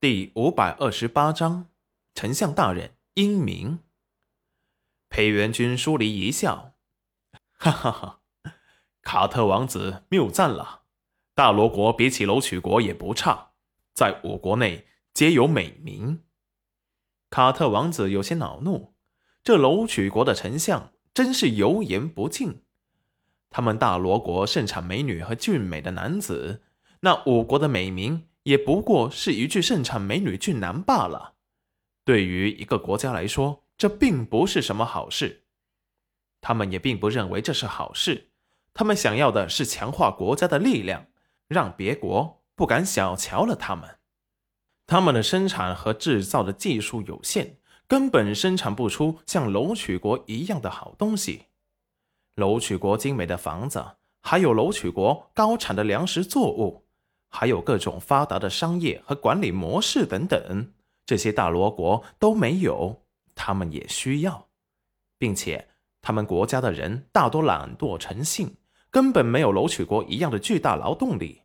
第五百二十八章，丞相大人英明。裴元君疏离一笑，哈哈哈！卡特王子谬赞了。大罗国比起楼曲国也不差，在我国内皆有美名。卡特王子有些恼怒，这楼曲国的丞相真是油盐不进。他们大罗国盛产美女和俊美的男子，那我国的美名。也不过是一句盛产美女俊男罢了。对于一个国家来说，这并不是什么好事。他们也并不认为这是好事。他们想要的是强化国家的力量，让别国不敢小瞧了他们。他们的生产和制造的技术有限，根本生产不出像楼曲国一样的好东西。楼曲国精美的房子，还有楼曲国高产的粮食作物。还有各种发达的商业和管理模式等等，这些大罗国都没有，他们也需要，并且他们国家的人大多懒惰成性，根本没有楼曲国一样的巨大劳动力。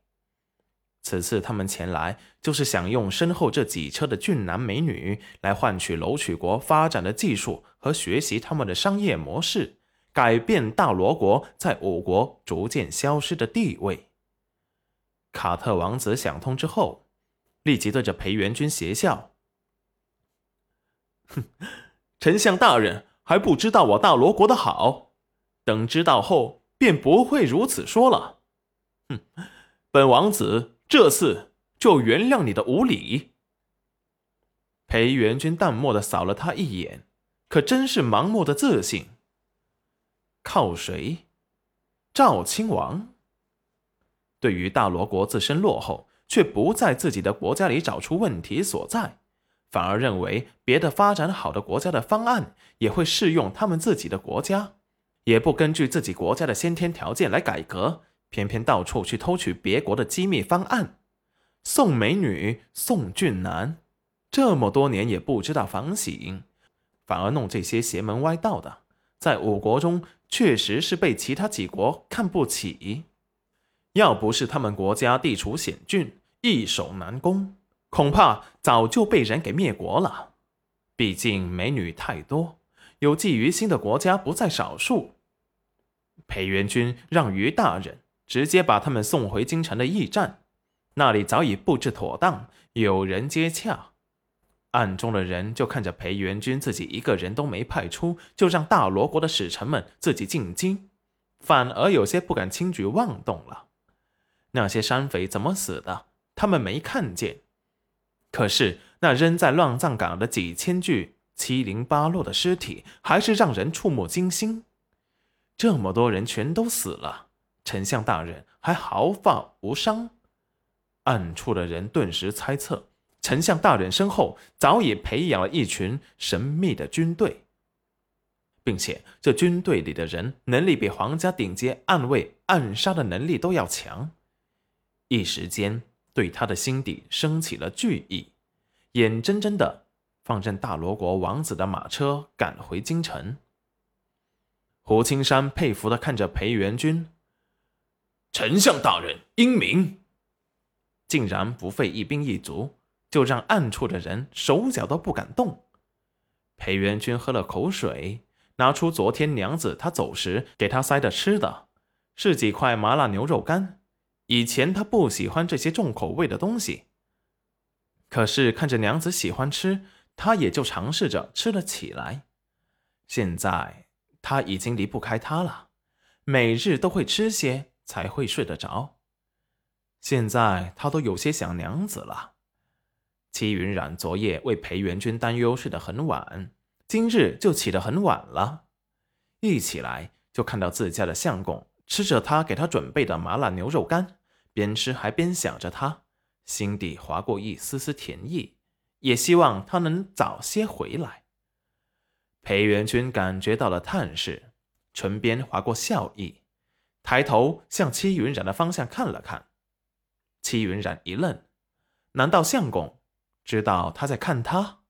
此次他们前来，就是想用身后这几车的俊男美女来换取楼曲国发展的技术和学习他们的商业模式，改变大罗国在我国逐渐消失的地位。卡特王子想通之后，立即对着裴元君邪笑：“哼，丞相大人还不知道我大罗国的好，等知道后便不会如此说了。哼，本王子这次就原谅你的无礼。”裴元君淡漠的扫了他一眼，可真是盲目的自信。靠谁？赵亲王。对于大罗国自身落后，却不在自己的国家里找出问题所在，反而认为别的发展好的国家的方案也会适用他们自己的国家，也不根据自己国家的先天条件来改革，偏偏到处去偷取别国的机密方案，送美女、送俊男，这么多年也不知道反省，反而弄这些邪门歪道的，在五国中确实是被其他几国看不起。要不是他们国家地处险峻，易守难攻，恐怕早就被人给灭国了。毕竟美女太多，有觊觎心的国家不在少数。裴元君让于大人直接把他们送回京城的驿站，那里早已布置妥当，有人接洽。暗中的人就看着裴元君自己一个人都没派出，就让大罗国的使臣们自己进京，反而有些不敢轻举妄动了。那些山匪怎么死的？他们没看见。可是那扔在乱葬岗的几千具七零八落的尸体，还是让人触目惊心。这么多人全都死了，丞相大人还毫发无伤。暗处的人顿时猜测，丞相大人身后早已培养了一群神秘的军队，并且这军队里的人能力比皇家顶尖暗卫暗杀的能力都要强。一时间，对他的心底升起了惧意，眼睁睁的放任大罗国王子的马车赶回京城。胡青山佩服的看着裴元君，丞相大人英明，竟然不费一兵一卒，就让暗处的人手脚都不敢动。裴元君喝了口水，拿出昨天娘子他走时给他塞的吃的，是几块麻辣牛肉干。以前他不喜欢这些重口味的东西，可是看着娘子喜欢吃，他也就尝试着吃了起来。现在他已经离不开她了，每日都会吃些才会睡得着。现在他都有些想娘子了。齐云染昨夜为裴元君担忧，睡得很晚，今日就起得很晚了，一起来就看到自家的相公。吃着他给他准备的麻辣牛肉干，边吃还边想着他，心底划过一丝丝甜意，也希望他能早些回来。裴元君感觉到了探视，唇边划过笑意，抬头向戚云染的方向看了看。戚云染一愣，难道相公知道他在看他？